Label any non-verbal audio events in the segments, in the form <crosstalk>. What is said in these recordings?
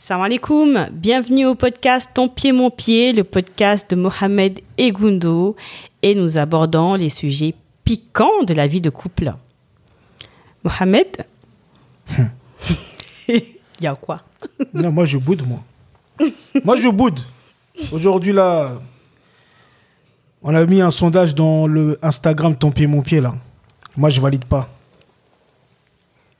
Salam alaikum, bienvenue au podcast Ton pied mon pied, le podcast de Mohamed Egundo et nous abordons les sujets piquants de la vie de couple. Mohamed? <laughs> Il y a quoi? Non, moi je boude, moi. moi je boude. Aujourd'hui, là, on a mis un sondage dans le Instagram Ton pied mon pied, là. Moi, je valide pas.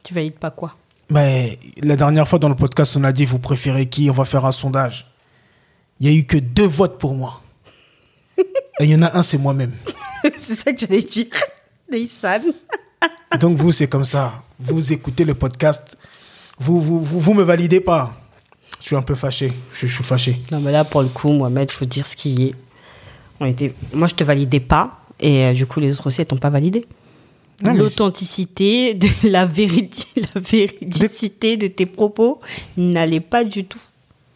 Tu valides pas quoi? Mais la dernière fois dans le podcast, on a dit vous préférez qui? On va faire un sondage. Il y a eu que deux votes pour moi. Et il y en a un, c'est moi-même. <laughs> C'est ça que j'allais dire. <laughs> Nissan. <laughs> Donc vous, c'est comme ça. Vous écoutez le podcast. Vous, vous, vous, vous me validez pas. Je suis un peu fâché. Je, je suis fâché. Non, mais là, pour le coup, Mohamed, faut dire ce qui est. On était... Moi, je te validais pas. Et euh, du coup, les autres aussi, elles t'ont pas validé. L'authenticité, de <laughs> la, vérité, la véridicité de tes propos n'allait pas du tout.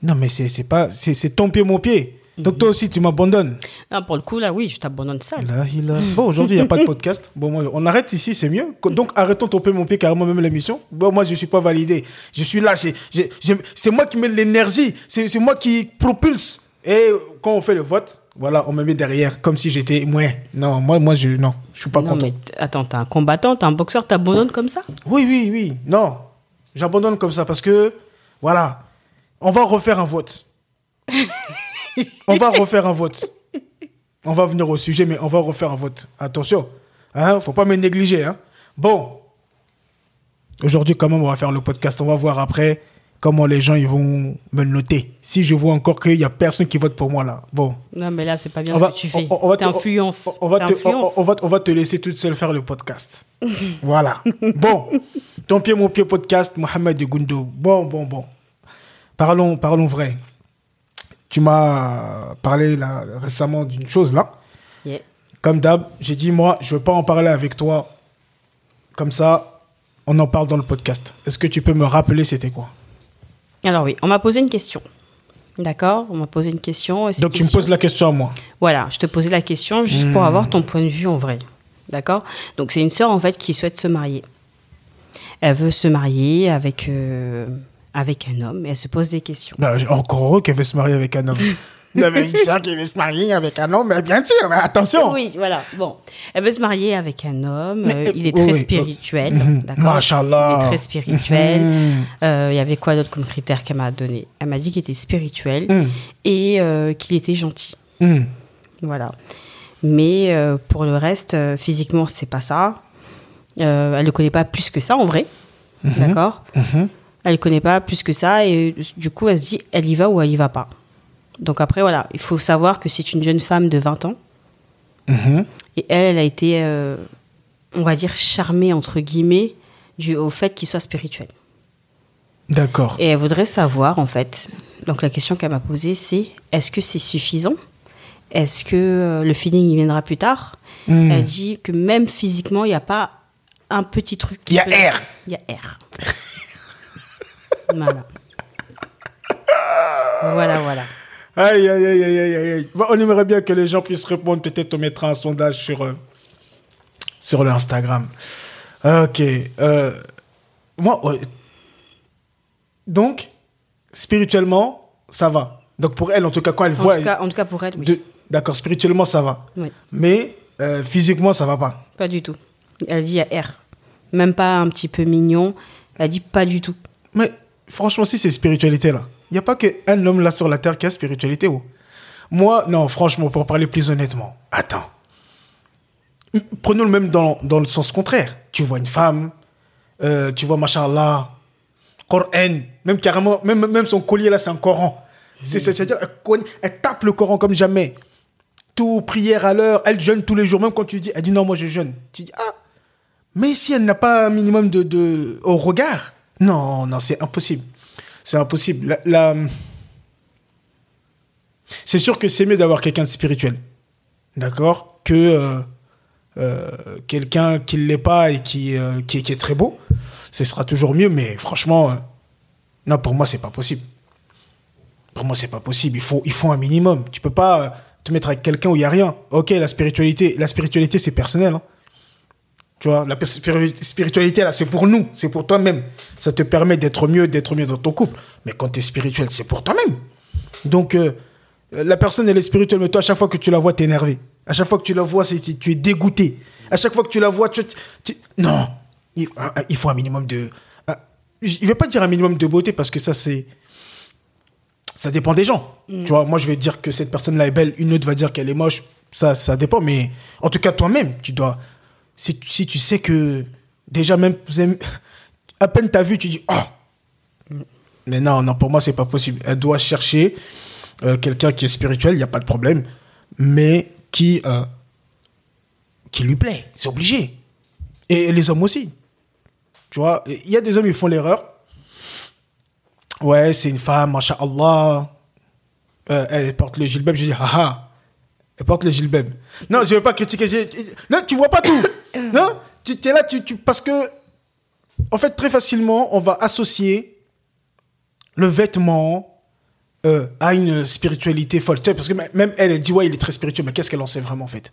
Non, mais c'est c'est pas. C'est c'est ton pied, mon pied. Donc toi aussi, tu m'abandonnes. Non, pour le coup, là, oui, je t'abandonne ça. Là, il a- Bon, aujourd'hui, il n'y a pas de podcast. Bon, on arrête ici, c'est mieux. Donc, arrêtons ton pied, mon pied, carrément, même l'émission. Bon, moi, je ne suis pas validé. Je suis là. C'est moi qui mets l'énergie. C'est c'est moi qui propulse. Et quand on fait le vote, voilà, on me met derrière, comme si j'étais. Ouais. Non, moi, moi je non, je suis pas non, content. mais t- attends, t'es un combattant, t'es un boxeur, t'abandonnes comme ça? Oui, oui, oui. Non. J'abandonne comme ça parce que, voilà, on va refaire un vote. <laughs> on va refaire un vote. On va venir au sujet, mais on va refaire un vote. Attention. Hein, faut pas me négliger. Hein. Bon. Aujourd'hui, quand même, on va faire le podcast. On va voir après comment les gens ils vont me noter. Si je vois encore qu'il y a personne qui vote pour moi là. Bon. Non, mais là, c'est pas bien On ce va, que tu fais. on- on va T'influences. on- on va te- T'influences. on- on va- on va te laisser toute seule faire le podcast. <laughs> voilà. Bon. Ton pied, mon pied podcast, Mohamed Gundo. Bon, bon, bon. Parlons, parlons vrai. Tu m'as parlé là, récemment d'une chose là. Yeah. Comme d'hab, j'ai dit, moi, je veux pas en parler avec toi. Comme ça, on en parle dans le podcast. Est-ce que tu peux me rappeler c'était quoi? Alors oui, on m'a posé une question. D'accord On m'a posé une question. et Donc, tu me poses la question à moi. Voilà, je te posais la question juste Hmm. pour avoir ton point de vue en vrai. D'accord? Donc, c'est une sœur, en fait, qui souhaite se marier. Elle veut se marier avec, euh, avec un homme et elle se pose des questions. Bah, encore heureux qu'elle veut se marier avec un homme. <laughs> Avait une sœur qui veut se marier avec un homme, mais bien sûr, mais attention. Oui, voilà. Bon, elle veut se marier avec un homme. Mais, euh, il est oui, très oui. spirituel, Mhm. d'accord. Machallah. Il est très spirituel. Mhm. Euh, Il y avait quoi d'autre comme critère qu'elle m'a donné? Elle m'a dit qu'il était spirituel Mhm. et euh, qu'il était gentil. Mhm. Voilà. Mais euh, pour le reste, euh, physiquement, c'est pas ça. Elle ne connaît pas plus que ça en vrai. D'accord Mhm. Elle ne connaît pas plus que ça et du coup, elle se dit elle y va ou elle y va pas. Donc après, voilà, il faut savoir que c'est une jeune femme de 20 ans Mhm. et elle, elle a été, euh, on va dire, charmée entre guillemets du, au fait qu'il soit spirituel. D'accord. Et elle voudrait savoir, en fait, donc la question qu'elle m'a posée, c'est est-ce que c'est suffisant? Est-ce que euh, le feeling il viendra plus tard? Hmm. Elle dit que même physiquement, il n'y a pas un petit truc. qui Il y a peut- R. Il y a R. <laughs> voilà. Voilà, voilà. Aïe, aïe, aïe, aïe, aïe, aïe. Bon, on aimerait bien que les gens puissent répondre. Peut-être on mettra un sondage sur, euh, sur le Instagram. Ok. euh, moi, euh, donc, spirituellement, ça va. Donc, pour elle, en tout cas, quand elle En, voit. tout cas, en tout cas, pour elle, oui. D'accord, spirituellement, ça va. Oui, Mais euh, physiquement, ça va pas. pas du tout. Elle dit a R. Même pas un petit peu mignon. Elle dit pas du tout. Mais franchement, si c'est spiritualité là, il n'y a pas qu'un homme là sur la terre qui a spiritualité. Moi, non, franchement, pour parler plus honnêtement, attends. Prenons le même dans, le sens contraire. Tu vois une femme, euh, tu vois, machallah, Coran, même carrément, même, même son collier là, c'est un Coran. C'est- c'est- C'est-à-dire, elle tape le Coran comme jamais. Tout, prière à l'heure, elle jeûne tous les jours. Même quand tu dis, elle dit non, moi je jeûne. Tu dis, ah, mais si elle n'a pas un minimum de, de au regard, non, non, c'est impossible. C'est impossible. La- C'est sûr que c'est mieux d'avoir quelqu'un de spirituel, d'accord, que euh, euh, quelqu'un qui ne l'est pas et qui, euh, qui, est très beau. Ce sera toujours mieux, mais franchement, non, pour moi, c'est pas possible. Pour moi, c'est pas possible. Il faut, il faut un minimum. Tu peux pas te mettre avec quelqu'un où il y a rien. Ok, la spiritualité, la spiritualité, c'est personnel. hein. Tu vois, la spiri- spiritualité, là, c'est pour nous, c'est pour toi-même. Ça te permet d'être mieux, d'être mieux dans ton couple. Mais quand tu es spirituel, c'est pour toi-même. Donc, euh, la personne, elle est spirituelle, mais toi, à chaque fois que tu la vois, tu es énervé. À chaque fois que tu la vois, tu es dégoûté. À chaque fois que tu la vois, tu. tu- non il, un- un- il faut un minimum de. un- je ne vais pas dire un minimum de beauté parce que ça, c'est. Ça dépend des gens. Tu vois, moi, je vais dire que cette personne-là est belle, une autre va dire qu'elle est moche. Ça, ça dépend. Mais en tout cas, toi-même, tu dois. Si, tu- si tu sais que. Déjà, même. à peine t'as vu, tu dis. Oh Mais non, non, pour moi, c'est pas possible. Elle doit chercher euh, quelqu'un qui est spirituel, il n'y a pas de problème. Mais qui. euh, qui lui plaît. C'est obligé. Et les hommes aussi. Tu vois, il y a des hommes, ils font l'erreur. Ouais, c'est une femme, masha'Allah. Euh, elle porte le gilbeb. Je dis, haha. Elle porte le gilbeb. Non, je ne veux pas critiquer. Non, tu vois pas tout. <coughs> non, tu es là, tu, tu- parce que, en fait, très facilement, on va associer le vêtement euh, à une spiritualité folle. Tu sais, parce que même elle, elle dit, ouais, il est très spirituel, mais qu'est-ce qu'elle en sait vraiment, en fait?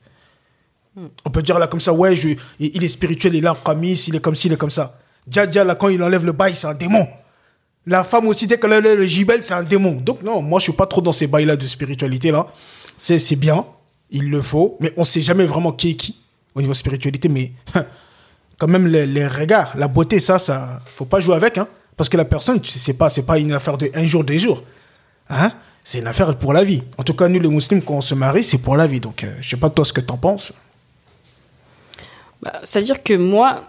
On peut dire là comme ça, ouais, je, il est spirituel, il est en camis, il est comme ci, il est comme ça. Dja, Dja, là, quand il enlève le bail, c'est un démon. La femme aussi, dès qu'elle enlève le gibel, c'est un démon. Donc, non, moi, je suis pas trop dans ces bails-là de spiritualité-là. C'est c'est bien, il le faut, mais on sait jamais vraiment qui est qui au niveau spiritualité, mais quand même, les, les regards, la beauté, ça, ça, faut pas jouer avec, hein. Parce que la personne, tu sais, pas, c'est pas une affaire de un jour, deux jours. Hein? C'est une affaire pour la vie. En tout cas, nous, les musulmans, quand on se marie, c'est pour la vie. Donc, euh, je sais pas toi ce que t'en penses. Bah, C'est-à-dire que moi,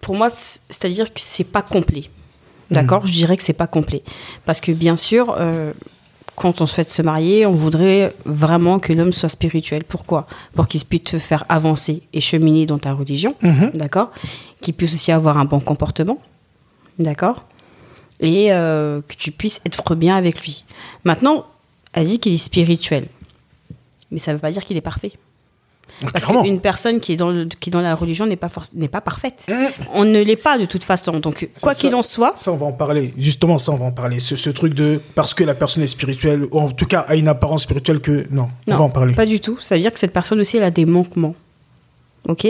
pour moi, c'est-à-dire que c'est pas complet. D'accord? Je dirais que c'est pas complet. Parce que bien sûr, euh, quand on souhaite se marier, on voudrait vraiment que l'homme soit spirituel. Pourquoi? Pour qu'il puisse te faire avancer et cheminer dans ta religion. D'accord? Qu'il puisse aussi avoir un bon comportement. D'accord? Et euh, que tu puisses être bien avec lui. Maintenant, elle dit qu'il est spirituel. Mais ça ne veut pas dire qu'il est parfait. Parce Clairement. qu'une personne qui est dans, le- qui est dans la religion n'est pas, n'est pas parfaite. On ne l'est pas de toute façon. Donc, quoi qu'il en soit, Ça, on va en parler. Justement, ça, on va en parler. Ce, ce truc de parce que la personne est spirituelle, ou en tout cas a une apparence spirituelle que. Non, on non, va en parler. pas du tout. Ça veut dire que cette personne aussi, elle a des manquements. OK?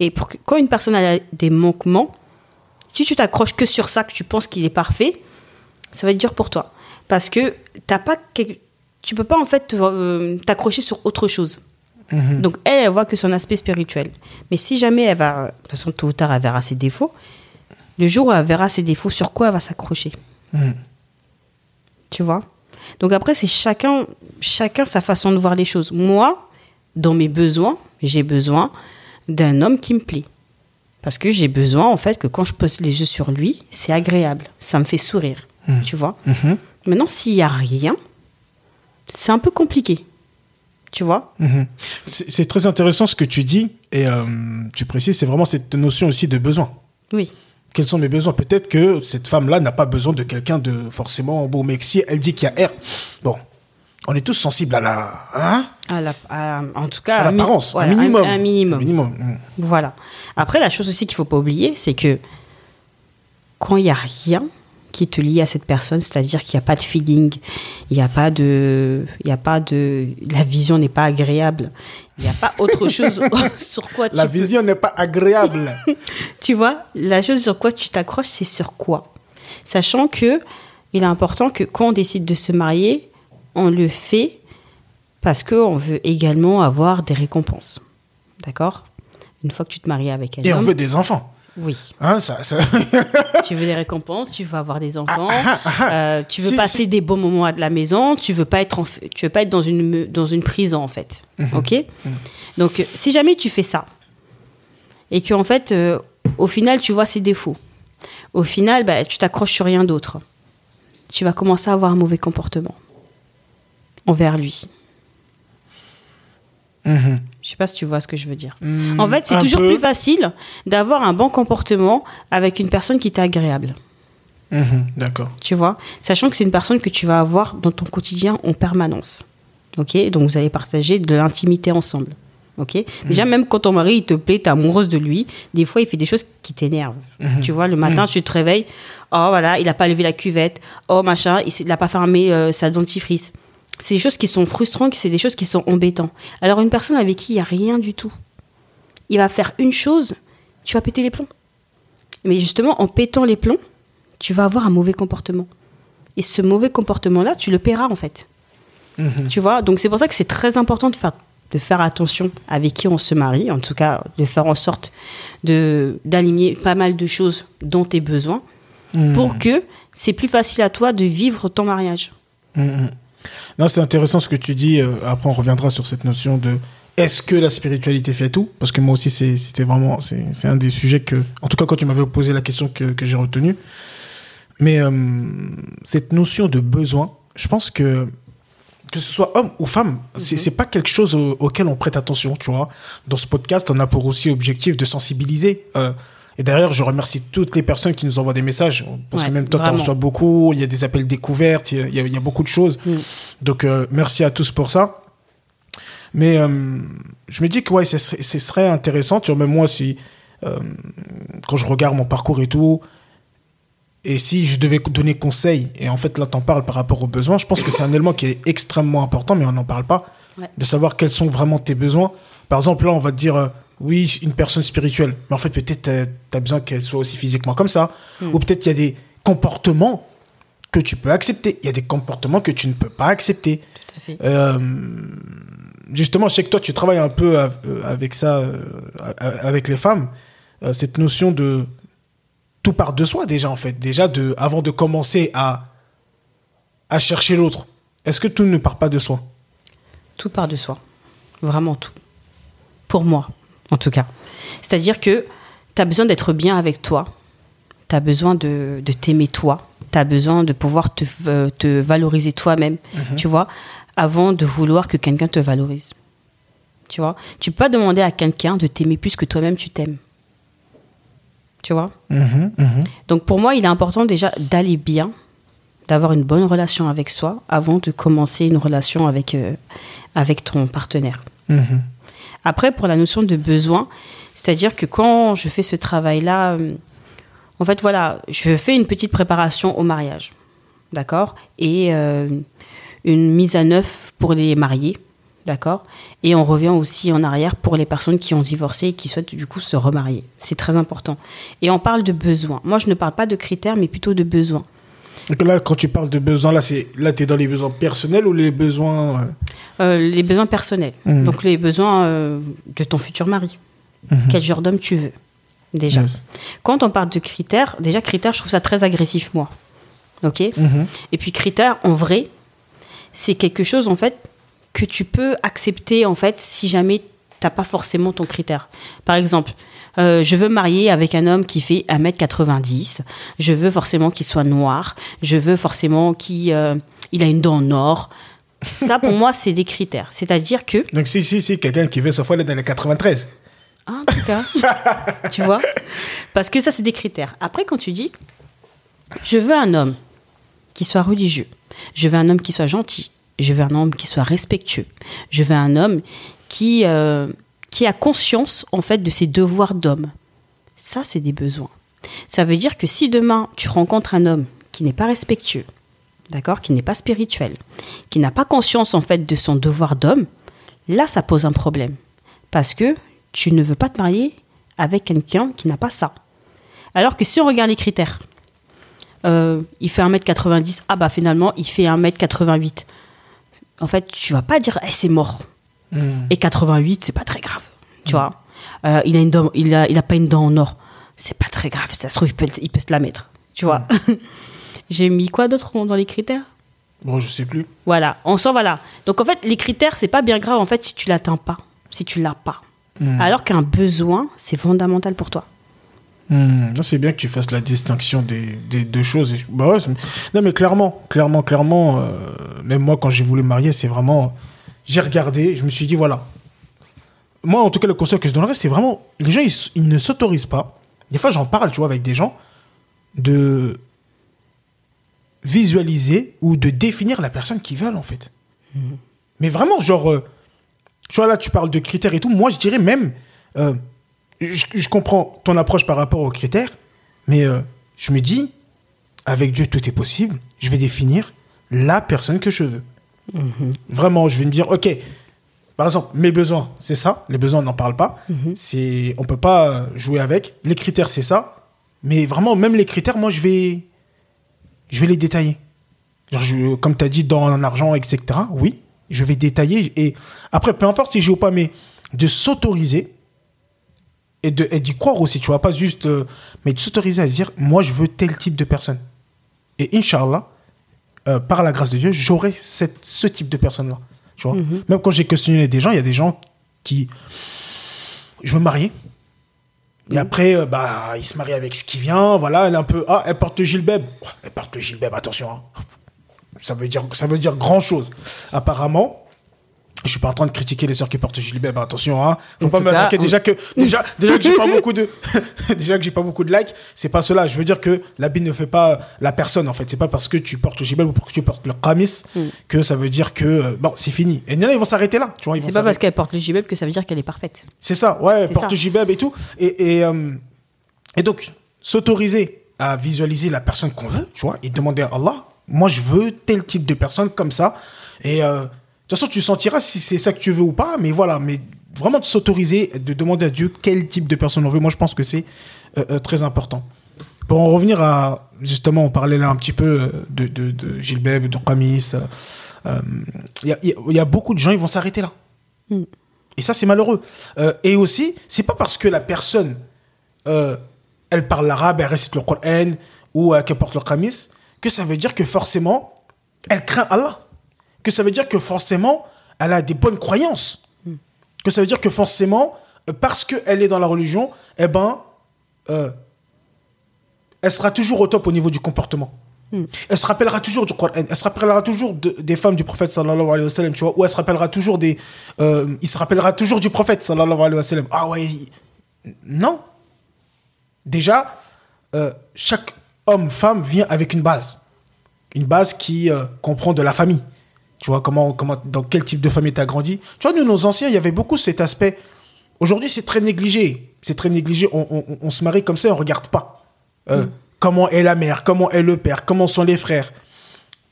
Et pour que- quand une personne a des manquements, si tu t'accroches que sur ça, que tu penses qu'il est parfait, ça va être dur pour toi. Parce que t'as pas tu peux pas en fait euh, t'accrocher sur autre chose. Mhm. Donc elle, elle voit que son aspect spirituel. Mais si jamais elle va, de toute façon tôt ou tard, elle verra ses défauts. Le jour où elle verra ses défauts, sur quoi elle va s'accrocher Mhm. Tu vois? Donc après, c'est chacun, chacun sa façon de voir les choses. Moi, dans mes besoins, j'ai besoin d'un homme qui me plaît. Parce que j'ai besoin, en fait, que quand je pose les yeux sur lui, c'est agréable. Ça me fait sourire. Tu vois? Mhm. Maintenant, s'il n'y a rien, c'est un peu compliqué. Tu vois Mhm. C'est très intéressant ce que tu dis et euh, tu précises, c'est vraiment cette notion aussi de besoin. Oui. Quels sont mes besoins? Peut-être que cette femme-là n'a pas besoin de quelqu'un de forcément beau, mais si elle dit qu'il y a R, bon, on est tous sensibles à la, hein? À la- à- en tout cas, à mi- l'apparence, voilà, un minimum. Un, minimum. Un minimum. Mhm. Voilà. Après, la chose aussi qu'il faut pas oublier, c'est que quand il n'y a rien qui te lie à cette personne, c'est-à-dire qu'il n'y a pas de feeling, il n'y a pas de, il y a pas de, la vision n'est pas agréable, il n'y a pas autre <laughs> chose <laughs> sur quoi tu La peux- vision n'est pas agréable. <laughs> tu vois, la chose sur quoi tu t'accroches, c'est sur quoi? Sachant que il est important que quand on décide de se marier, on le fait parce qu'on veut également avoir des récompenses. D'accord? Une fois que tu te maries avec un Et on veut des enfants. Oui, Hein, ça, ça- <laughs> tu veux des récompenses, tu veux avoir des enfants, Ah, ah, ah. euh, tu veux Si- passer si- des bons moments à la maison, tu veux pas être en tu veux pas être dans une dans une prison en fait. Mhm. OK Donc euh, si jamais tu fais ça et que en fait euh, au final tu vois ses défauts. Au final bah, tu t'accroches sur rien d'autre. Tu vas commencer à avoir un mauvais comportement envers lui. Mhm. Je sais pas si tu vois ce que je veux dire. Hmm, En fait, c'est toujours peu. plus facile d'avoir un bon comportement avec une personne qui t'est agréable. Mhm, D'accord. tu vois, sachant que c'est une personne que tu vas avoir dans ton quotidien en permanence. Ok, donc vous allez partager de l'intimité ensemble. Ok, déjà même quand ton mari il te plaît, t'es amoureuse de lui, des fois il fait des choses qui t'énervent. Tu vois, le matin tu te réveilles, oh voilà, il a pas levé la cuvette, oh machin, il n'a pas fermé euh, sa dentifrice. C'est des choses qui sont frustrantes, c'est des choses qui sont embêtantes. Alors une personne avec qui il y a rien du tout, il va faire une chose, tu vas péter les plombs. Mais justement, en pétant les plombs, tu vas avoir un mauvais comportement. Et ce mauvais comportement-là, tu le paieras en fait. Mhm. Tu vois Donc c'est pour ça que c'est très important de faire, de faire attention avec qui on se marie, en tout cas de faire en sorte de d'aligner pas mal de choses dans tes besoins Mhm. pour que c'est plus facile à toi de vivre ton mariage. Mhm. Non, c'est intéressant ce que tu dis. euh, Après, on reviendra sur cette notion de est-ce que la spiritualité fait tout? Parce que moi aussi, c'était vraiment. C'est un des sujets que. En tout cas, quand tu m'avais posé la question que, que j'ai retenue. Mais euh, cette notion de besoin, je pense que. Que ce soit homme ou femme, c'est c'est pas quelque chose au- auquel on prête attention, tu vois. Dans ce podcast, on a pour aussi objectif de sensibiliser. euh, et d'ailleurs, je remercie toutes les personnes qui nous envoient des messages. Parce que Ouais, même toi, tu en reçois beaucoup. Il y a des appels découvertes, il y a- y, y beaucoup de choses. Mm. Donc, euh, merci à tous pour ça. Mais euh, je me dis que ouais, ce serait, intéressant. Tu vois, même moi, si, euh, quand je regarde mon parcours et tout, et si je devais donner conseil, et en fait là, t'en parles par rapport aux besoins, je pense que c'est un élément qui est extrêmement important, mais on n'en parle pas. Ouais. De savoir quels sont vraiment tes besoins. Par exemple, là, on va te dire, oui, une personne spirituelle. Mais en fait, peut-être tu as besoin qu'elle soit aussi physiquement comme ça. Mm. Ou peut-être il y a des comportements que tu peux accepter. Il y a des comportements que tu ne peux pas accepter. Tout à fait. Euh, justement, je sais que toi, tu travailles un peu euh, avec ça, euh, avec les femmes. Euh, cette notion de tout part de soi, déjà, en fait. Déjà, de, avant de commencer à, à chercher l'autre. Est-ce que tout ne part pas de soi? Tout part de soi. Vraiment tout. Pour moi, en tout cas. C'est-à-dire que tu as besoin d'être bien avec toi. Tu as besoin de, de t'aimer toi. Tu as besoin de pouvoir te, euh, te valoriser toi-même, tu vois, avant de vouloir que quelqu'un te valorise. Tu vois? Tu peux pas demander à quelqu'un de t'aimer plus que toi-même tu t'aimes. Tu vois? Donc pour moi, il est important déjà d'aller bien, d'avoir une bonne relation avec soi avant de commencer une relation avec, euh, avec ton partenaire. Après, pour la notion de besoin, c'est-à-dire que quand je fais ce travail-là, euh, en fait, voilà, je fais une petite préparation au mariage, d'accord Et euh, une mise à neuf pour les mariés, d'accord Et on revient aussi en arrière pour les personnes qui ont divorcé et qui souhaitent du coup se remarier. C'est très important. Et on parle de besoins. Moi, je ne parle pas de critères, mais plutôt de besoins. Donc là, quand tu parles de besoins, là, c'est là, tu es dans les besoins personnels ou les besoins. euh, Euh, les besoins personnels. Mhm. Donc les besoins euh, de ton futur mari. Mhm. Quel genre d'homme tu veux Déjà? yes. Quand on parle de critères, déjà critères, je trouve ça très agressif, moi. Ok? Mhm. Et puis critères, en vrai, c'est quelque chose, en fait, que tu peux accepter, en fait, si jamais t'as pas forcément ton critère. Par exemple, euh, je veux marier avec un homme qui fait 1m90. Je veux forcément qu'il soit noir. Je veux forcément qu'il euh, il a une dent en or. Ça, pour moi, c'est des critères. C'est-à-dire que Donc, si, si, si, quelqu'un qui veut il est dans les 93. Ah, en tout cas. <laughs> tu vois? Parce que ça, c'est des critères. Après, quand tu dis, je veux un homme qui soit religieux, je veux un homme qui soit gentil, je veux un homme qui soit respectueux, je veux un homme qui, euh, qui a conscience, en fait, de ses devoirs d'homme. Ça, c'est des besoins. Ça veut dire que si demain, tu rencontres un homme qui n'est pas respectueux, d'accord, qui n'est pas spirituel, qui n'a pas conscience, en fait, de son devoir d'homme, là, ça pose un problème. Parce que tu ne veux pas te marier avec quelqu'un qui n'a pas ça. Alors que si on regarde les critères, euh, il fait 1m90, ah bah finalement, il fait 1m88. En fait, tu vas pas dire, Eh, c'est mort. Mhm. Et 88, c'est pas très grave. Tu vois Euh, il, a une dent, il, a, il a pas une dent en or. C'est pas très grave. Ça se trouve, il peut, il peut se la mettre. Tu vois <laughs> J'ai mis quoi d'autre dans les critères? Bon, je sais plus. Voilà, on sent, voilà. Donc en fait, les critères, c'est pas bien grave en fait si tu l'atteins pas, si tu l'as pas. Mhm. Alors qu'un besoin, c'est fondamental pour toi. Hmm, C'est bien que tu fasses la distinction des, des deux choses. Bah ouais, non, mais clairement, clairement, clairement, euh, même moi, quand j'ai voulu me marier, c'est vraiment. J'ai regardé, je me suis dit, voilà. Moi, en tout cas, le conseil que je donnerais, c'est vraiment. Les gens, ils, ne s'autorisent pas. Des fois, j'en parle, tu vois, avec des gens, de visualiser ou de définir la personne qu'ils veulent, en fait. Mais vraiment, genre. euh, tu vois, là, tu parles de critères et tout. Moi, je dirais même. euh, je, je comprends ton approche par rapport aux critères, mais euh, je me dis, avec Dieu, tout est possible. Je vais définir la personne que je veux. Vraiment, je vais me dire, ok, par exemple, mes besoins, c'est ça. Les besoins, on n'en parle pas. C'est, on peut pas jouer avec. Les critères, c'est ça. Mais vraiment, même les critères, moi, je vais, je vais les détailler. Genre, je- comme tu as dit, dans l'argent, etc. Oui, je vais détailler. Et après, peu importe si j'ai ou pas, mais de s'autoriser et de et d'y croire aussi, tu vois, pas juste, euh, mais de s'autoriser à se dire, moi, je veux tel type de personne. Et Inch'Allah, euh, par la grâce de Dieu, j'aurai ce type de personne-là. Tu vois Même quand j'ai questionné des gens, il y a des gens qui. Je veux me marier. Et après, euh, bah, il se marie avec ce qui vient. Voilà, elle est un peu. Ah, elle porte le gilbeb. Elle porte le gilbeb, attention. hein. Ça veut dire, ça veut dire grand chose. Apparemment, je suis pas en train de critiquer les sœurs qui portent le gilbeb. Attention, hein. Faut En pas tout me cas, attaquer. on- Déjà que, déjà, déjà que j'ai pas <laughs> beaucoup de, <laughs> déjà que j'ai pas beaucoup de likes. C'est pas cela. Je veux dire que l'habit ne fait pas la personne, en fait. C'est pas parce que tu portes le ou parce que tu portes le qamis que ça veut dire que, euh, bon, c'est fini. Et a, ils vont s'arrêter là. Tu vois, C'est pas parce qu'elle porte le gibeb que ça veut dire qu'elle est parfaite. C'est ça, ouais, porte ça. gibeb et tout. Et, et, euh, et donc, s'autoriser à visualiser la personne qu'on veut, tu vois, et demander à Allah, moi je veux tel type de personne comme ça. Et euh, de toute façon, tu sentiras si c'est ça que tu veux ou pas, mais voilà, mais vraiment de s'autoriser, de demander à Dieu quel type de personne on veut, moi je pense que c'est euh, euh, très important. Pour en revenir à, justement, on parlait là un petit peu euh, de, de, de Gilbeb, de euh, il y, a, y beaucoup de gens, ils vont s'arrêter là. Et ça, c'est malheureux. Euh, et aussi, c'est pas parce que la personne, elle parle l'arabe, elle récite le Coran ou qu'elle porte le qamis, que ça veut dire que forcément, elle craint Allah. Que ça veut dire que forcément, elle a des bonnes croyances. Que ça veut dire que forcément, euh, parce qu'elle est dans la religion, eh ben, euh, elle sera toujours au top au niveau du comportement. Elle se rappellera toujours du Coran, elle se rappellera toujours de- des femmes du prophète sallallahu alayhi wa sallam, tu vois, ou elle se rappellera toujours des. euh, il se rappellera toujours du prophète sallallahu alayhi wa sallam. Ah ouais, il- non. Déjà, euh, chaque homme, femme vient avec une base. Une base qui comprend de la famille. Tu vois, comment, comment, dans quel type de famille tu as grandi. Tu vois, nous, nos anciens, il y avait beaucoup cet aspect. Aujourd'hui, c'est très négligé. C'est très négligé. On, on- se marie comme ça, on regarde pas. Euh, Comment est la mère, comment est le père, comment sont les frères?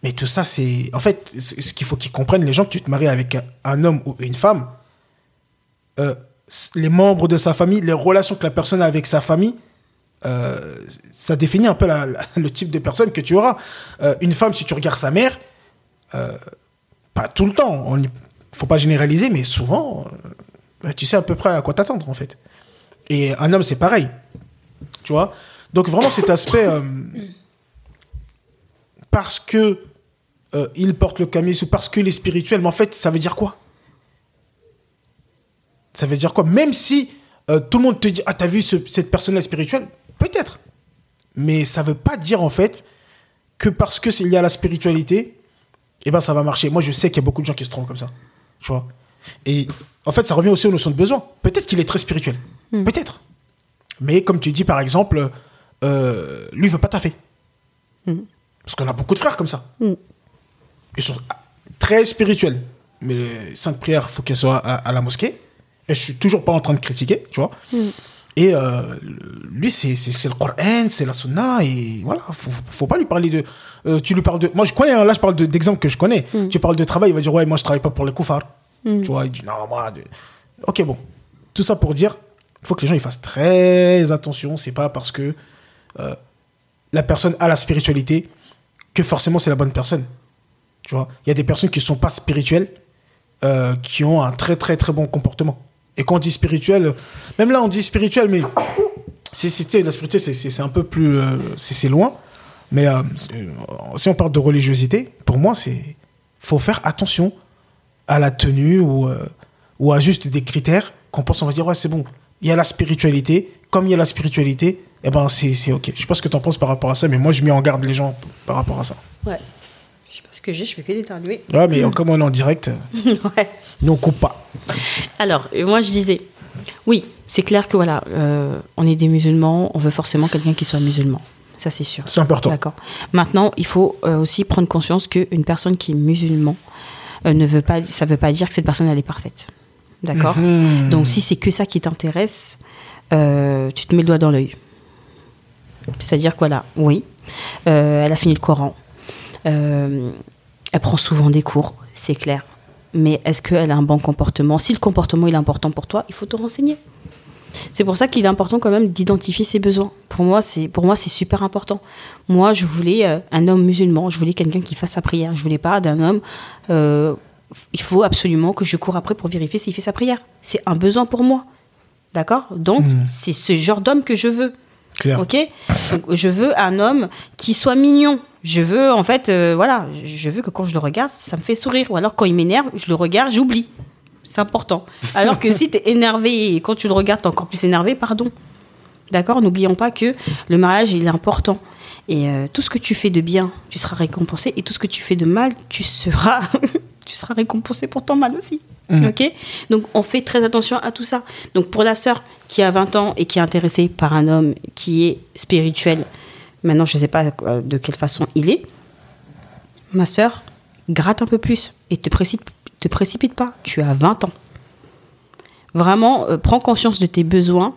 Mais tout ça, c'est. En fait, ce qu'il faut qu'ils comprennent, les gens, que tu te maries avec un, un homme ou une femme, euh, les membres de sa famille, les relations que la personne a avec sa famille, euh, ça définit un peu la- la- le type de personne que tu auras. Euh, une femme, si tu regardes sa mère, pas tout le temps, on y- faut pas généraliser, mais souvent, euh, bah, tu sais à peu près à quoi t'attendre en fait. Et un homme, c'est pareil. Tu vois? Donc vraiment cet aspect, euh, parce que euh, il porte le camis ou parce qu'il est spirituel, mais en fait, ça veut dire quoi? Ça veut dire quoi? Même si euh, tout le monde te dit, ah, t'as vu ce- cette personne-là spirituelle? Peut-être. Mais ça veut pas dire en fait que parce que s'il y a la spiritualité, eh ben ça va marcher. Moi, je sais qu'il y a beaucoup de gens qui se trompent comme ça. Tu vois Et en fait, ça revient aussi aux notions de besoin. Peut-être qu'il est très spirituel. Peut-être. Mais comme tu dis, par exemple, euh, lui, il veut pas taffer. Parce qu'on a beaucoup de frères comme ça. Ils sont très spirituels. Mais les cinq prières, il faut qu'elles soient à, à la mosquée. Et je suis toujours pas en train de critiquer, tu vois. Et euh, lui, c'est le Coran, c'est la Sunna, et voilà, faut, faut pas lui parler de. euh, tu lui parles de. Moi, je connais, hein, là, je parle de- d'exemples que je connais. Tu parles de travail, il va dire, ouais, moi, je travaille pas pour les koufars. Tu vois, il dit, non, moi. de- Ok, bon. Tout ça pour dire, il faut que les gens ils fassent très attention. C'est pas parce que euh, la personne a la spiritualité que forcément c'est la bonne personne. Tu vois, il y a des personnes qui sont pas spirituelles, qui ont un très très très bon comportement. Et quand on dit spirituel, même là on dit spirituel, mais c'est la spiritualité c'est- un peu plus euh, c'est loin. Mais euh, c'est- si on parle de religiosité, pour moi c'est faut faire attention à la tenue ou euh, ou à juste des critères qu'on pense on va dire ouais c'est bon. Il y a la spiritualité, comme il y a la spiritualité, eh ben c'est ok. Je sais pas ce que tu en penses par rapport à ça, mais moi je mets en garde les gens par rapport à ça. Ouais. Je sais pas ce que j'ai, je fais que d'éternuer. Ouais, mais comme on est en direct, <laughs> ouais. nous on coupe pas. Alors, euh, moi je disais, oui, c'est clair que voilà, euh, on est des musulmans, on veut forcément quelqu'un qui soit musulman. Ça, c'est sûr. C'est important. D'accord. Maintenant, il faut euh, aussi prendre conscience qu'une personne qui est musulman euh, ne veut pas, ça veut pas dire que cette personne elle est parfaite. D'accord. Mhm. Donc, si c'est que ça qui t'intéresse, euh, tu te mets le doigt dans l'œil. C'est-à-dire que voilà, oui, elle a fini le Coran, Euh, elle prend souvent des cours, c'est clair. mais est-ce qu'elle a un bon comportement? Si le comportement il est important pour toi, il faut te renseigner. C'est pour ça qu'il est important quand même d'identifier ses besoins. Pour moi, c'est pour moi c'est super important. Moi, je voulais euh, un homme musulman, je voulais quelqu'un qui fasse sa prière. Je voulais pas d'un homme. euh, il faut absolument que je cours après pour vérifier s'il fait sa prière. C'est un besoin pour moi. D'accord? Donc, c'est ce genre d'homme que je veux. Clair. Ok? Donc, Je veux un homme qui soit mignon. Je veux, en fait, euh, voilà, je veux que quand je le regarde, ça me fait sourire. Ou alors, quand il m'énerve, je le regarde, j'oublie. C'est important. <laughs> Alors que si tu es énervé et quand tu le regardes, tu es encore plus énervé, pardon. D'accord? N'oublions pas que le mariage, il est important. Et euh, tout ce que tu fais de bien, tu seras récompensé. Et tout ce que tu fais de mal, tu seras, <laughs> tu seras récompensé pour ton mal aussi. Ok? Donc, on fait très attention à tout ça. Donc, pour la sœur qui a 20 ans et qui est intéressée par un homme qui est spirituel, maintenant, je ne sais pas euh, de quelle façon il est, ma sœur, gratte un peu plus et te précipite, te précipite pas. Tu as 20 ans. Vraiment, euh, prends conscience de tes besoins.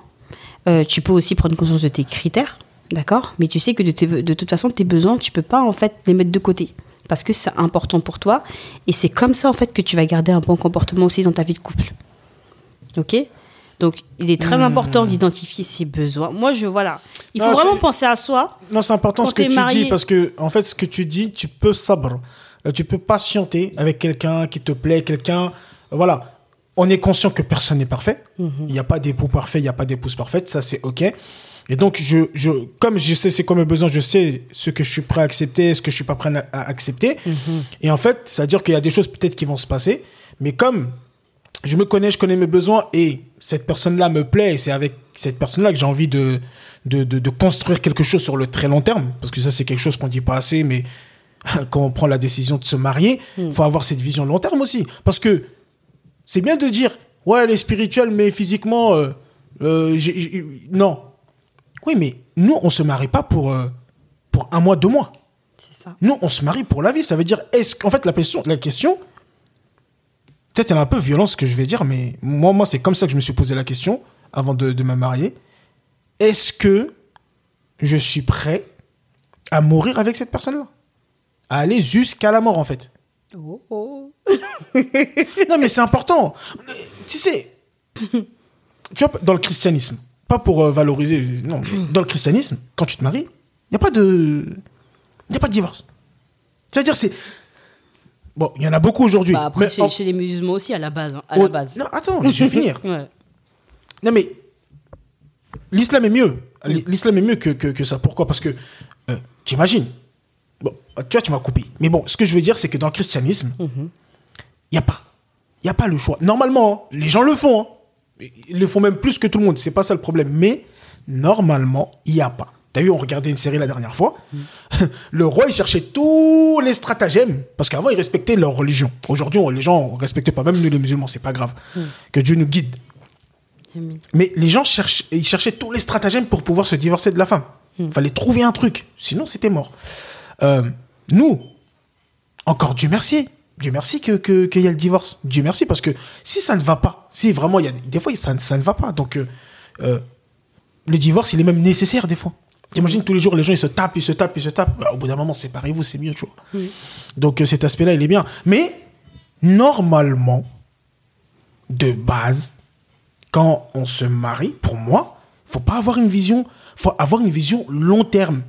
Euh, tu peux aussi prendre conscience de tes critères, d'accord? Mais tu sais que de, de toute façon, tes besoins, tu peux pas en fait les mettre de côté parce que c'est important pour toi et c'est comme ça en fait que tu vas garder un bon comportement aussi dans ta vie de couple. Ok? Donc, il est très important d'identifier ses besoins. Moi, je voilà, il faut vraiment penser à soi. Non, c'est important ce que tu marié- dis parce que, en fait, ce que tu dis, tu peux sabre. Euh, Tu peux patienter avec quelqu'un qui te plaît, quelqu'un. euh, Voilà. On est conscient que personne n'est parfait. Il n'y a pas d'époux parfait, il n'y a pas d'épouse parfaite. Ça, c'est OK. Et donc, je, je, comme je sais c'est quoi mes besoins, je sais ce que je suis prêt à accepter, ce que je suis pas prêt à, accepter. Et en fait, c'est-à-dire qu'il y a des choses peut-être qui vont se passer. Mais comme je me connais, je connais mes besoins et cette personne-là me plaît et c'est avec cette personne-là que j'ai envie de, de, de, de construire quelque chose sur le très long terme. Parce que ça, c'est quelque chose qu'on dit pas assez, mais <laughs> quand on prend la décision de se marier, il faut avoir cette vision long terme aussi. Parce que c'est bien de dire, ouais, elle est spirituelle, mais physiquement, euh, euh, non. Oui, mais nous, on se marie pas pour, euh, pour un mois, deux mois. C'est ça. Nous, on se marie pour la vie. Ça veut dire, est-ce qu'en fait, la question, la question peut-être elle est un peu violente ce que je vais dire, mais moi, moi c'est comme ça que je me suis posé la question avant de, de me marier. Est-ce que je suis prêt à mourir avec cette personne-là? À aller jusqu'à la mort, en fait. Oh, oh. Non, mais c'est important. Tu sais, tu vois, dans le christianisme, pas pour euh, valoriser, non, dans le christianisme, quand tu te maries, il n'y a pas de. Il n'y a pas de divorce. C'est-à-dire, c'est. Bon, il y en a beaucoup aujourd'hui. Bah, après, mais chez, en- chez les musulmans aussi, à la base. hein, à Oh, la base. Non, attends, je vais <laughs> finir. Ouais. Non, mais l'islam est mieux. L'islam est mieux que, que, que ça. Pourquoi? Parce que, euh, t'imagines Bon, tu vois, tu m'as coupé. Mais bon, ce que je veux dire, c'est que dans le christianisme, il n'y a pas. Il n'y a pas le choix. Normalement, hein, les gens le font. hein. Ils le font même plus que tout le monde. C'est pas ça le problème. Mais normalement, il n'y a pas. T'as vu, on regardait une série la dernière fois. <laughs> le roi, il cherchait tous les stratagèmes. Parce qu'avant, ils respectaient leur religion. Aujourd'hui, les gens ne respectent pas. Même nous, les musulmans, c'est pas grave. Que Dieu nous guide. Mais les gens cherchent, ils cherchaient tous les stratagèmes pour pouvoir se divorcer de la femme. Il fallait trouver un truc. Sinon, c'était mort. Euh, nous, encore Dieu merci. Dieu merci que- que- qu'il y a le divorce. Dieu merci parce que si ça ne va pas, si vraiment il y a des fois ça, ne- ça ne va pas, donc euh, euh, le divorce il est même nécessaire des fois. T'imagines tous les jours les gens ils se tapent, ils se tapent, ils se tapent. Bah, au bout d'un moment séparez-vous, c'est mieux, tu vois. Donc euh, cet aspect-là il est bien. Mais normalement, de base, quand on se marie, pour moi, faut pas avoir une vision, faut avoir une vision long terme.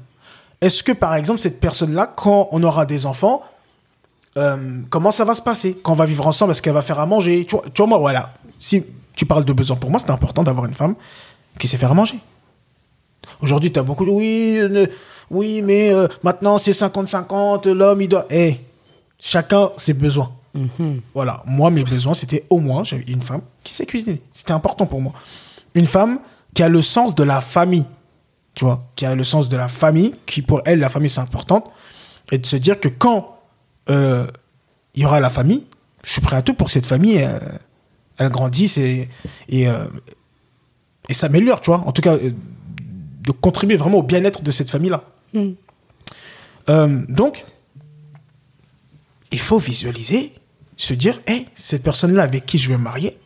Est-ce que par exemple cette personne-là, quand on aura des enfants, euh, comment ça va se passer? Quand on va vivre ensemble, est-ce qu'elle va faire à manger? Tu vois, tu vois, moi, voilà. Si tu parles de besoin, pour moi, c'est important d'avoir une femme qui sait faire à manger. Aujourd'hui, tu as beaucoup de oui, euh, oui, mais euh, maintenant c'est 50-50, l'homme il doit. Eh, chacun ses besoins. Voilà, moi mes besoins c'était au moins j'avais une femme qui sait cuisiner. C'était important pour moi. Une femme qui a le sens de la famille, tu vois, qui a le sens de la famille, qui pour elle la famille c'est importante, et de se dire que quand euh, il y aura la famille, je suis prêt à tout pour que cette famille elle grandisse et et, et s'améliore, tu vois. En tout cas, de contribuer vraiment au bien-être de cette famille-là. Mm. Euh, donc, il faut visualiser, se dire, hey, cette personne-là avec qui je vais me marier,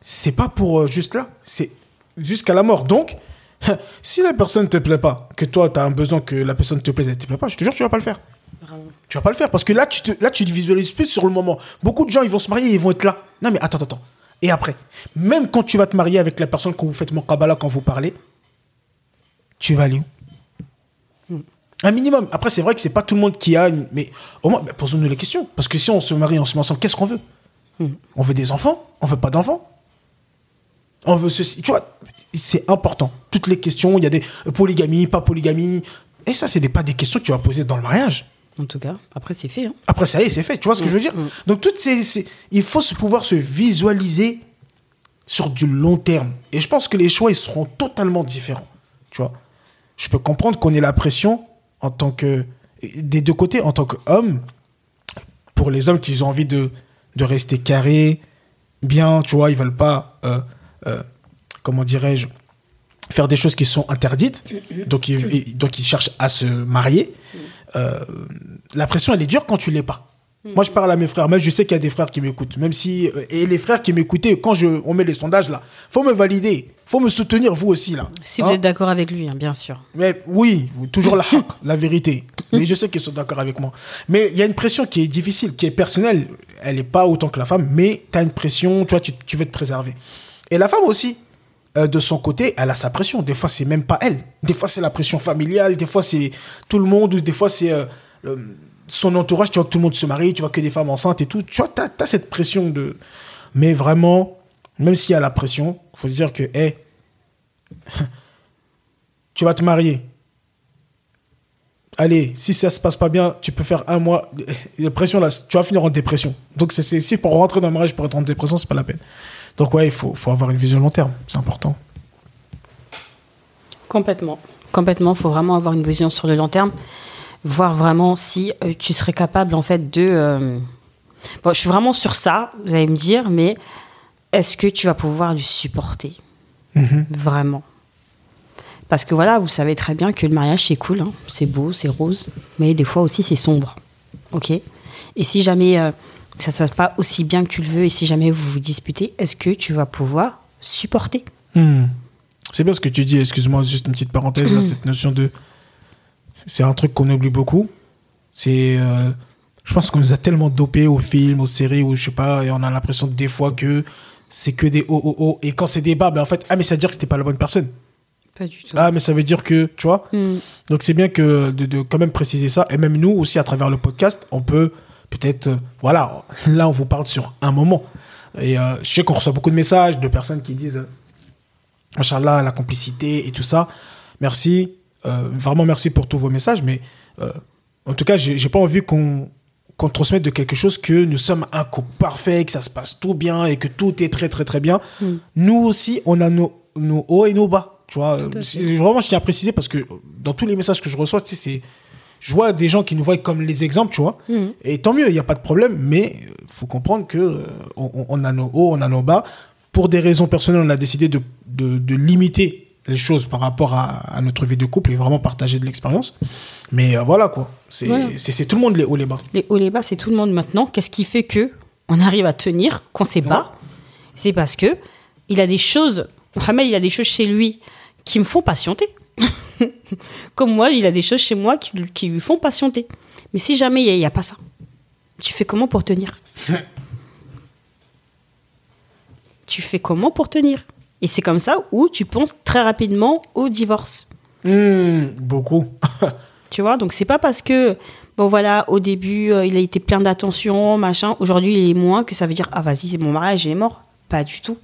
c'est pas pour euh, juste là, c'est jusqu'à la mort. Donc, <laughs> si la personne ne te plaît pas, que toi, tu as un besoin que la personne te plaise, elle te plaît pas, je te jure, tu vas pas le faire. Vraiment. Tu vas pas le faire parce que là, tu te, là, tu te visualises plus sur le moment. Beaucoup de gens, ils vont se marier, ils vont être là. Non, mais attends, attends. Et après, même quand tu vas te marier avec la personne quand vous faites mon kabbalah, quand vous parlez, tu vas aller où Un minimum. Après, c'est vrai que c'est pas tout le monde qui a, une- mais au moins, bah, posons-nous les questions. Parce que si on se marie, on se met ensemble, qu'est-ce qu'on veut On veut des enfants On veut pas d'enfants On veut ceci. Tu vois, c'est important. Toutes les questions, il y a des euh, polygamie, pas polygamie. Et ça, c'est des- pas des questions que tu vas poser dans le mariage. En tout cas, après, c'est fait. hein. Après, ça y est, c'est fait. Tu vois ce que je veux dire? Donc, toutes ces, ces- il faut se pouvoir se visualiser sur du long terme. Et je pense que les choix, ils seront totalement différents. Tu vois? Je peux comprendre qu'on ait la pression en tant que. des deux côtés, en tant qu'homme, pour les hommes qui ont envie de, rester carrés, bien, tu vois, ils veulent pas. euh, euh, comment dirais-je faire des choses qui sont interdites, donc ils, ils- donc ils cherchent à se marier. Euh, la pression, elle est dure quand tu l'es pas. Moi, je parle à mes frères, mais je sais qu'il y a des frères qui m'écoutent. Même si. euh, Et les frères qui m'écoutaient, quand je, on met les sondages là, faut me valider, faut me soutenir, vous aussi là. Si Hein? vous êtes d'accord avec lui, hein, bien sûr. mais oui, toujours la haq, la vérité. Mais je sais qu'ils sont d'accord avec moi. Mais il y a une pression qui est difficile, qui est personnelle. Elle n'est pas autant que la femme, mais tu as une pression, tu vois, tu, tu veux te préserver. Et la femme aussi, euh, de son côté, elle a sa pression. Des fois, c'est même pas elle. Des fois, c'est la pression familiale. Des fois, c'est tout le monde. Ou des fois, c'est euh, son entourage. Tu vois que tout le monde se marie. Tu vois que des femmes enceintes et tout. Tu vois, tu as, cette pression de. Mais vraiment, même s'il y a la pression, il faut se dire que, hé, <laughs> tu vas te marier. Allez, si ça se passe pas bien, tu peux faire un mois. <laughs> La pression, là, tu vas finir en dépression. Donc, c'est c'est- si pour rentrer dans le mariage, pour être en dépression, c'est pas la peine. Donc, ouais, il faut, faut avoir une vision long terme. C'est important. Complètement. Complètement. Il faut vraiment avoir une vision sur le long terme. Voir vraiment si euh, tu serais capable, en fait, de. euh, Bon, je suis vraiment sur ça, vous allez me dire, mais est-ce que tu vas pouvoir le supporter? Vraiment. Parce que voilà, vous savez très bien que le mariage, c'est cool, hein. c'est beau, c'est rose, mais des fois aussi, c'est sombre. OK? Et si jamais euh, ça se passe pas aussi bien que tu le veux, et si jamais vous vous disputez, est-ce que tu vas pouvoir supporter? Hmm. C'est bien ce que tu dis. Excuse-moi, juste une petite parenthèse. là, <clears throat> cette notion de. C'est un truc qu'on oublie beaucoup. C'est. euh, Je pense qu'on nous a tellement dopés aux films, aux séries, ou je sais pas, et on a l'impression des fois que c'est que des oh oh oh. Et quand c'est des bas, ben en fait, ah, mais ça veut dire que c'était pas la bonne personne. Pas du tout. Ah, mais ça veut dire que, tu vois. Hmm. Donc c'est bien que de, de quand même préciser ça. Et même nous aussi, à travers le podcast, on peut peut-être. euh, voilà, là, on vous parle sur un moment. Et euh, je sais qu'on reçoit beaucoup de messages de personnes qui disent Inch'Allah, la complicité et tout ça. Merci. Euh, vraiment merci pour tous vos messages. Mais euh, en tout cas, j'ai pas envie qu'on qu'on transmette de quelque chose que nous sommes un couple parfait, que ça se passe tout bien et que tout est très très très bien. Nous aussi, on a nos, nos hauts et nos bas. Tu vois, C'est- vraiment, je tiens à préciser parce que dans tous les messages que je reçois, tu sais, c'est je vois des gens qui nous voient comme les exemples, tu vois. Et tant mieux, il n'y a pas de problème, mais il faut comprendre que euh, on, on a nos hauts, on a nos bas. Pour des raisons personnelles, on a décidé de, de, de limiter les choses par rapport à, à notre vie de couple et vraiment partager de l'expérience. Mais euh, voilà, quoi. C'est Voilà. tout le monde les hauts, les bas. Les hauts, les bas, c'est tout le monde maintenant. Qu'est-ce qui fait que on arrive à tenir quand c'est bas? C'est parce que il a des choses. Mohamed, il a des choses chez lui qui me font patienter. <laughs> Comme moi, il a des choses chez moi qui, qui lui font patienter. Mais si jamais il n'y a, pas ça, tu fais comment pour tenir? <laughs> Tu fais comment pour tenir? Et c'est comme ça où tu penses très rapidement au divorce. Hmm, beaucoup. <laughs> Tu vois, donc c'est pas parce que, bon voilà, au début, euh, il a été plein d'attention, machin, aujourd'hui il est moins, que ça veut dire, ah vas-y, c'est mon mariage, il est mort. Pas du tout.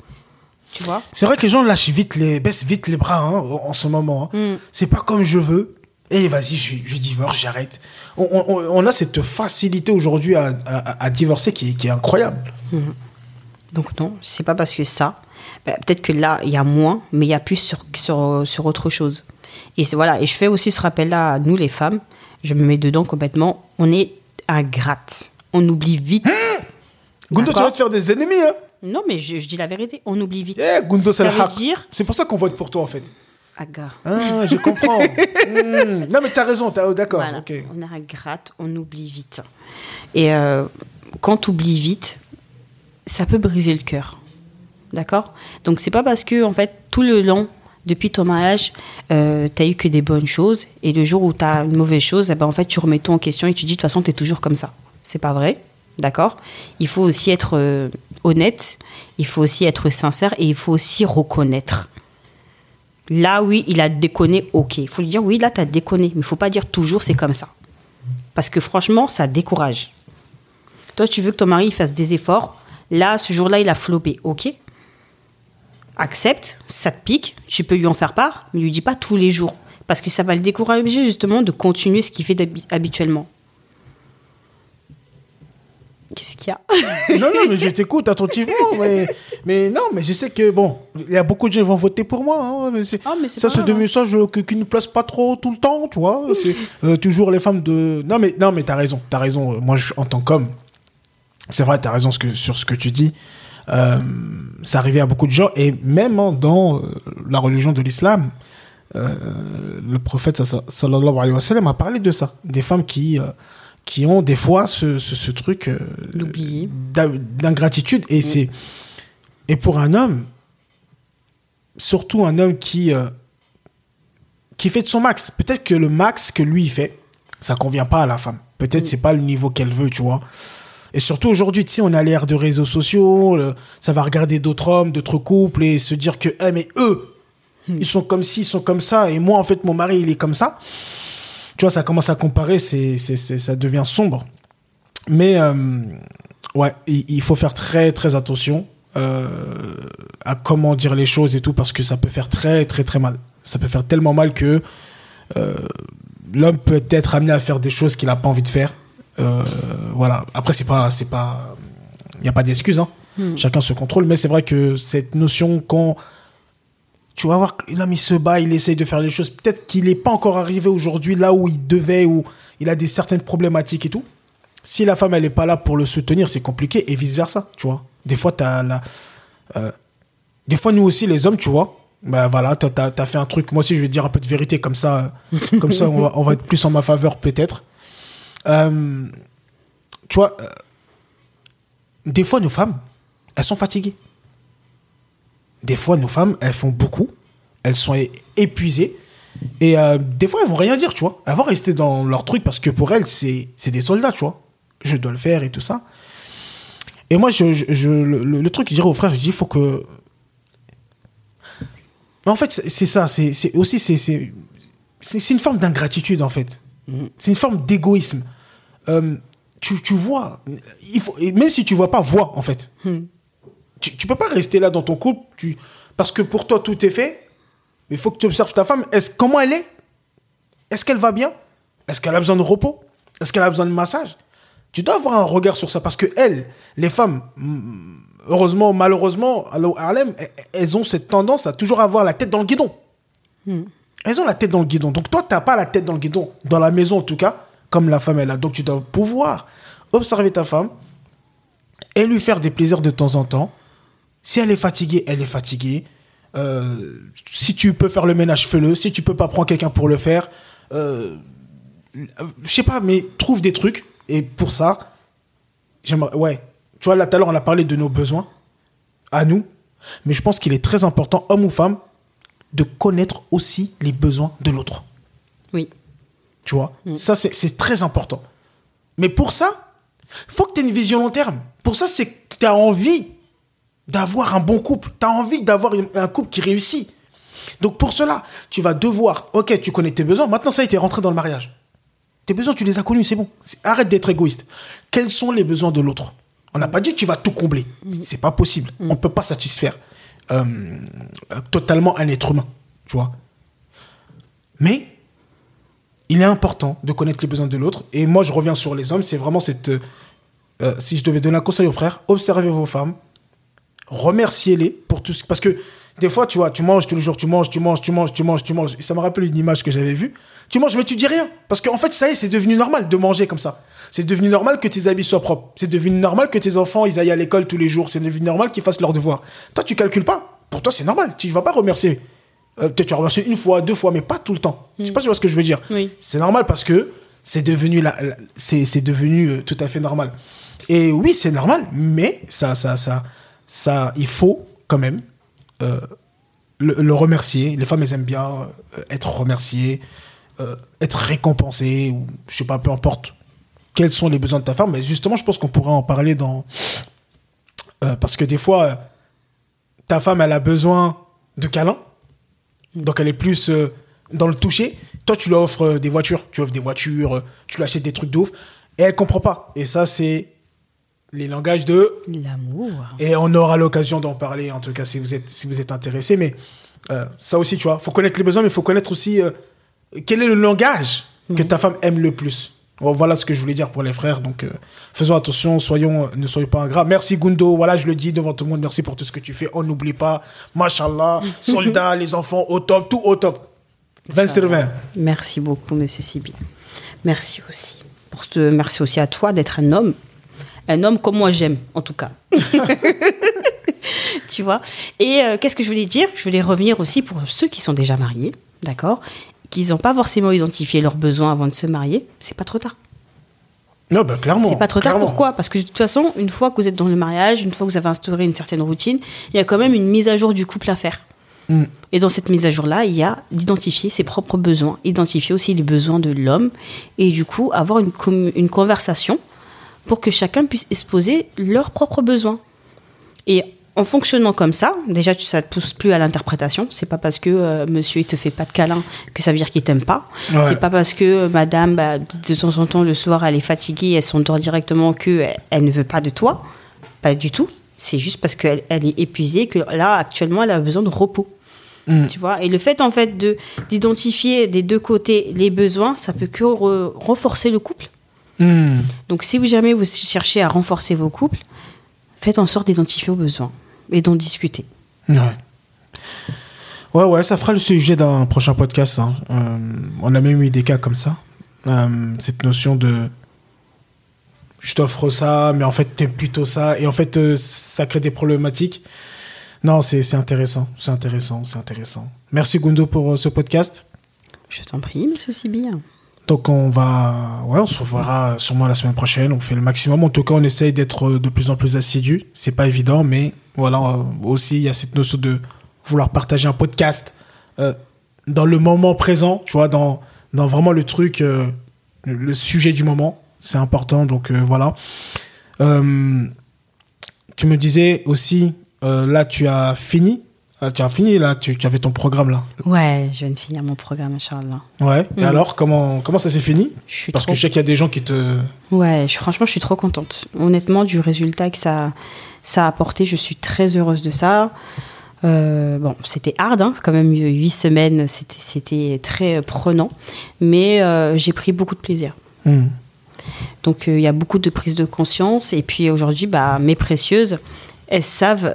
Tu vois? C'est vrai que les gens lâchent vite les, baissent vite les bras hein, en ce moment. hein. Mm. C'est pas comme je veux. Et vas-y, je, je divorce, j'arrête. On, on- on a cette facilité aujourd'hui à, à- à divorcer qui, est- qui est incroyable. Donc non, c'est pas parce que ça. Bah, Peut-être que là, il y a moins, mais il y a plus sur, sur, sur autre chose. Et voilà, et je fais aussi ce rappel-là à nous, les femmes. Je me mets dedans complètement. On est ingrates. On oublie vite. Gundo, tu vas te faire des ennemis. Hein non, mais je, je dis la vérité. On oublie vite. Eh, Gundo, c'est Ça veut dire- C'est pour ça qu'on vote pour toi, en fait. Aga. Ah, je comprends. <laughs> Hmm. Non, mais t'as raison. t'as- oh, D'accord. Voilà. On est ingrate, on oublie vite. Et euh, quand tu oublies vite, ça peut briser le cœur. D'accord? Donc c'est pas parce que en fait tout le long depuis ton mariage, euh, tu eu que des bonnes choses, et le jour où tu as une mauvaise chose, eh ben, en fait, tu remets tout en question et tu dis, de toute façon, tu es toujours comme ça. C'est pas vrai, d'accord? Il faut aussi être euh, honnête, il faut aussi être sincère, et il faut aussi reconnaître. Là, oui, il a déconné, ok. Il faut lui dire, oui, là, tu as déconné, mais il faut pas dire toujours, c'est comme ça. Parce que franchement, ça décourage. Toi, tu veux que ton mari fasse des efforts. Là, ce jour-là, il a flopé, ok? Accepte, ça te pique, tu peux lui en faire part, mais lui dis pas tous les jours. Parce que ça va le décourager justement de continuer ce qu'il fait habituellement. Qu'est-ce qu'il y a? Non, non, mais je t'écoute attentivement. <laughs> Mais, mais non, mais je sais que, bon, il y a beaucoup de gens qui vont voter pour moi. Hein, mais ah, ça, c'est des messages qui ne placent pas trop tout le temps, tu vois. C'est euh, toujours les femmes de. Non, mais, non, mais t'as raison, t'as raison. Moi, je, en tant qu'homme, c'est vrai, t'as raison sur ce que tu dis. Euh, ça arrivait à beaucoup de gens, et même dans euh, la religion de l'islam, euh, le prophète sallallahu alayhi wa sallam a parlé de ça. Des femmes qui, qui ont des fois ce, ce, truc d'ingratitude. Et, c'est et pour un homme, surtout un homme qui, qui fait de son max, peut-être que le max que lui fait, ça convient pas à la femme. Peut-être c'est pas le niveau qu'elle veut, tu vois. Et surtout aujourd'hui, tu sais, on a l'ère de réseaux sociaux, ça va regarder d'autres hommes, d'autres couples et se dire que, eh, mais eux, hmm. ils sont comme ci, ils sont comme ça, et moi, en fait, mon mari, il est comme ça. Tu vois, ça commence à comparer, c'est, ça devient sombre. Mais, euh, ouais, il, faut faire très, très attention euh, à comment dire les choses et tout, parce que ça peut faire très, très, très mal. Ça peut faire tellement mal que euh, l'homme peut être amené à faire des choses qu'il n'a pas envie de faire voilà. Après, c'est pas, c'est pas, il n'y a pas d'excuse. Hein. Hmm. Chacun se contrôle, mais c'est vrai que cette notion quand tu vas voir l'homme il se bat, il essaye de faire les choses. Peut-être qu'il n'est pas encore arrivé aujourd'hui là où il devait, où il a des certaines problématiques et tout. Si la femme elle est pas là pour le soutenir, c'est compliqué et vice versa, tu vois. Des fois as la, euh, des fois nous aussi les hommes, tu vois. Ben voilà, tu as fait un truc. Moi aussi je vais dire un peu de vérité comme ça, comme ça on va, on va être plus en ma faveur peut-être. Euh, tu vois, euh, des fois, nos femmes, elles sont fatiguées. Des fois, nos femmes, elles font beaucoup. Elles sont épuisées. Et euh, des fois, elles vont rien dire, tu vois. Elles vont rester dans leur truc parce que pour elles, c'est des soldats, tu vois. Je dois le faire et tout ça. Et moi, je, le, truc je dirais aux frères, je dis, il faut que. Mais en fait, c'est ça. C'est aussi. C'est une forme d'ingratitude, en fait. Mhm. C'est une forme d'égoïsme. Euh, tu, tu, vois, il faut, même si tu vois pas, vois en fait. Hmm. Tu, tu peux pas rester là dans ton couple, tu, parce que pour toi tout est fait, mais il faut que tu observes ta femme. Est comment elle est? Est-ce qu'elle va bien? Est-ce qu'elle a besoin de repos? Est-ce qu'elle a besoin de massage? Tu dois avoir un regard sur ça parce que elles, les femmes, mm, heureusement, malheureusement, à Harlem, elles ont cette tendance à toujours avoir la tête dans le guidon. Hmm. Elles ont la tête dans le guidon. Donc toi, tu n'as pas la tête dans le guidon, dans la maison en tout cas comme la femme est là. Donc tu dois pouvoir observer ta femme et lui faire des plaisirs de temps en temps. Si elle est fatiguée, elle est fatiguée. Euh, si tu peux faire le ménage, fais-le. Si tu peux pas prendre quelqu'un pour le faire, euh, je sais pas, mais trouve des trucs. Et pour ça, j'aimerais, ouais. Tu vois, là, tout à l'heure, on a parlé de nos besoins à nous. Mais je pense qu'il est très important, homme ou femme, de connaître aussi les besoins de l'autre. Oui. Tu vois? Mm. Ça, c'est très important. Mais pour ça, faut que tu aies une vision long terme. Pour ça, c'est que tu as envie d'avoir un bon couple. Tu as envie d'avoir un couple qui réussit. Donc pour cela, tu vas devoir, ok, tu connais tes besoins, maintenant ça y est, rentré dans le mariage. Tes besoins, tu les as connus, c'est bon. Arrête d'être égoïste. Quels sont les besoins de l'autre? On n'a pas dit que tu vas tout combler. Mm. C'est pas possible. Mm. On ne peut pas satisfaire euh, totalement un être humain, tu vois. Mais il est important de connaître les besoins de l'autre. Et moi, je reviens sur les hommes. C'est vraiment cette. Euh, si je devais donner un conseil aux frères, observez vos femmes, remerciez-les pour tout ce. Parce que des fois, tu vois, tu manges tous les jours, tu manges, tu manges, tu manges, tu manges, tu manges. Et ça me rappelle une image que j'avais vue. Tu manges, mais tu dis rien. Parce qu'en fait, ça y est, c'est devenu normal de manger comme ça. C'est devenu normal que tes habits soient propres. C'est devenu normal que tes enfants, ils aillent à l'école tous les jours. C'est devenu normal qu'ils fassent leurs devoirs. Toi, tu calcules pas. Pour toi, c'est normal. Tu ne vas pas remercier. Euh, peut-être tu as remercié une fois, deux fois, mais pas tout le temps. Je sais pas si tu vois ce que je veux dire. C'est normal parce que c'est devenu, la, c'est, devenu euh, tout à fait normal. Et oui, c'est normal, mais ça, ça, ça, ça, il faut quand même euh, le, le remercier. Les femmes, elles aiment bien être remerciées, être récompensées, ou je sais pas, peu importe quels sont les besoins de ta femme. Mais justement, je pense qu'on pourrait en parler dans. euh, parce que des fois, euh, ta femme, elle a besoin de câlins. Donc, elle est plus euh, dans le toucher. Toi, tu lui offres des voitures. Tu offres des voitures, tu lui achètes des trucs de ouf. Et elle comprend pas. Et ça, c'est les langages de L'amour. et on aura l'occasion d'en parler, en tout cas, si vous êtes, si vous êtes intéressé. Mais euh, ça aussi, tu vois, faut connaître les besoins, mais il faut connaître aussi quel est le langage que ta femme aime le plus. Bon, voilà ce que je voulais dire pour les frères. Donc, euh, faisons attention, soyons, ne soyons pas ingrats. Merci Gundo. Voilà, je le dis devant tout le monde. Merci pour tout ce que tu fais. On n'oublie pas. Machallah, <laughs> soldats, les enfants, au top, tout au top. 20 sur 20. Merci beaucoup, monsieur Sibi. Merci aussi. Pour ce... Merci aussi à toi d'être un homme. Un homme comme moi j'aime, en tout cas. <laughs> tu vois? Et euh, qu'est-ce que je voulais dire? Je voulais revenir aussi pour ceux qui sont déjà mariés, d'accord? Qu'ils n'ont pas forcément identifié leurs besoins avant de se marier. C'est pas trop tard. Non, ben, clairement. C'est pas trop tard. Pourquoi? Parce que de toute façon, une fois que vous êtes dans le mariage, une fois que vous avez instauré une certaine routine, il y a quand même une mise à jour du couple à faire. Mm. Et dans cette mise à jour-là, il y a d'identifier ses propres besoins, identifier aussi les besoins de l'homme, et du coup avoir une, une conversation pour que chacun puisse exposer leurs propres besoins. Et en fonctionnant comme ça, déjà tu- ça ne pousse plus à l'interprétation. C'est pas parce que euh, monsieur il te fait pas de câlin que ça veut dire qu'il t'aime pas. Ouais. C'est pas parce que euh, madame bah, de temps en temps le soir elle est fatiguée, elle s'endort directement que elle, elle ne veut pas de toi. Pas du tout. C'est juste parce qu'elle elle est épuisée que là actuellement elle a besoin de repos. Mm. Tu vois, et le fait en fait de d'identifier des deux côtés les besoins, ça peut que re- renforcer le couple. Mm. Donc si vous jamais vous cherchez à renforcer vos couples, faites en sorte d'identifier vos besoins et d'en discuter. Ouais. Ouais, ouais, ça fera le sujet d'un prochain podcast. hein. Euh, on a même eu des cas comme ça. Euh, cette notion de je t'offre ça, mais en fait, t'aimes plutôt ça. Et en fait, euh, ça crée des problématiques. Non, c'est intéressant. C'est intéressant. C'est intéressant. Merci Gundo pour ce podcast. Je t'en prie, monsieur Sibi. Donc, on va. Ouais, on se reverra sûrement la semaine prochaine. On fait le maximum. En tout cas, on essaye d'être de plus en plus assidu. C'est pas évident, mais voilà. Aussi, il y a cette notion de vouloir partager un podcast euh, dans le moment présent, tu vois, dans, dans vraiment le truc, euh, le, sujet du moment. C'est important, donc euh, voilà. Tu me disais aussi, là, tu as fini. Ah, tu as fini, là, tu, tu avais ton programme, là. Ouais, je viens de finir mon programme, Inch'Allah. Ouais. Et Mhm. alors, comment, comment ça s'est fini? Je Parce trop... que je sais qu'il y a des gens qui te. Ouais, je- franchement, je suis trop contente. Honnêtement, du résultat que ça, ça a apporté, je suis très heureuse de ça. Euh, bon, c'était hard, hein, quand même, huit semaines, c'était- c'était très prenant. Mais euh, j'ai pris beaucoup de plaisir. Hmm. Donc euh, il y a beaucoup de prise de conscience. Et puis aujourd'hui, bah, mes précieuses, elles savent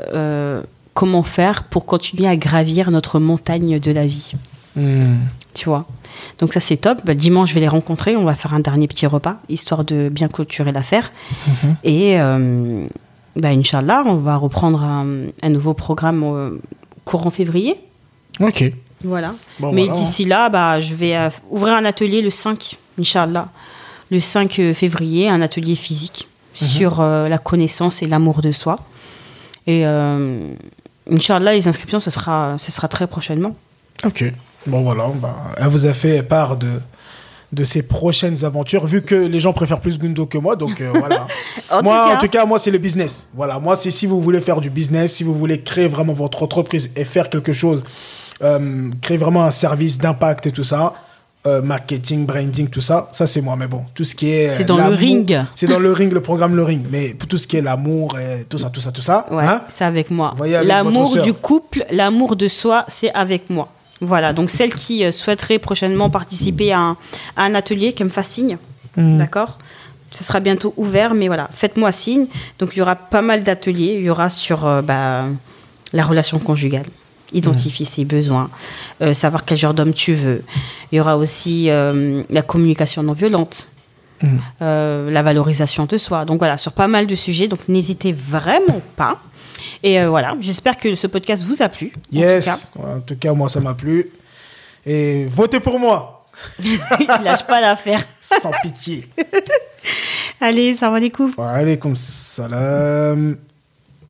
comment faire pour continuer à gravir notre montagne de la vie. Hmm. Tu vois? Donc ça c'est top. Bah, dimanche, je vais les rencontrer. On va faire un dernier petit repas, histoire de bien clôturer l'affaire. Mhm. Et euh, bah, Inch'Allah, on va reprendre un, un nouveau programme euh, courant février. Ok. Voilà. Bon, Mais voilà, hein. d'ici là, bah, je vais euh, ouvrir un atelier le 5, Inch'Allah. Le 5 février, un atelier physique Mhm. sur euh, la connaissance et l'amour de soi. Et euh, Inch'Allah, les inscriptions, ce sera, ce sera très prochainement. Ok. Bon, voilà. Bah, elle vous a fait part de, de ses prochaines aventures, vu que les gens préfèrent plus Gundo que moi. Donc, euh, voilà. <laughs> En moi, tout cas- en tout cas, moi, c'est le business. Voilà. Moi, c'est si vous voulez faire du business, si vous voulez créer vraiment votre entreprise et faire quelque chose, euh, créer vraiment un service d'impact et tout ça. Euh, marketing, branding, tout ça, ça c'est moi. Mais bon, tout ce qui est. C'est dans le ring. C'est dans le ring, le programme Le Ring. Mais pour tout ce qui est l'amour et tout ça, tout ça, tout ça. Ouais, hein, c'est avec moi. L'amour du couple, l'amour de soi, c'est avec moi. Voilà, donc celle qui euh, souhaiterait prochainement participer à un, à un atelier, qu'elle me fasse signe. Mhm. D'accord? Ce sera bientôt ouvert, mais voilà, faites-moi signe. Donc il y aura pas mal d'ateliers. Il y aura sur euh, bah, la relation conjugale, identifier ses besoins, euh, savoir quel genre d'homme tu veux. Il y aura aussi euh, la communication non violente. Mhm. euh, la valorisation de soi. Donc voilà, sur pas mal de sujets. Donc n'hésitez vraiment pas. Et voilà, j'espère que ce podcast vous a plu. en Yes. tout cas. Ouais, En tout cas, moi, ça m'a plu. Et votez pour moi, Il <laughs> lâche pas l'affaire. sans pitié. <laughs> Allez, ça va les coups. Wa alaykoum salam.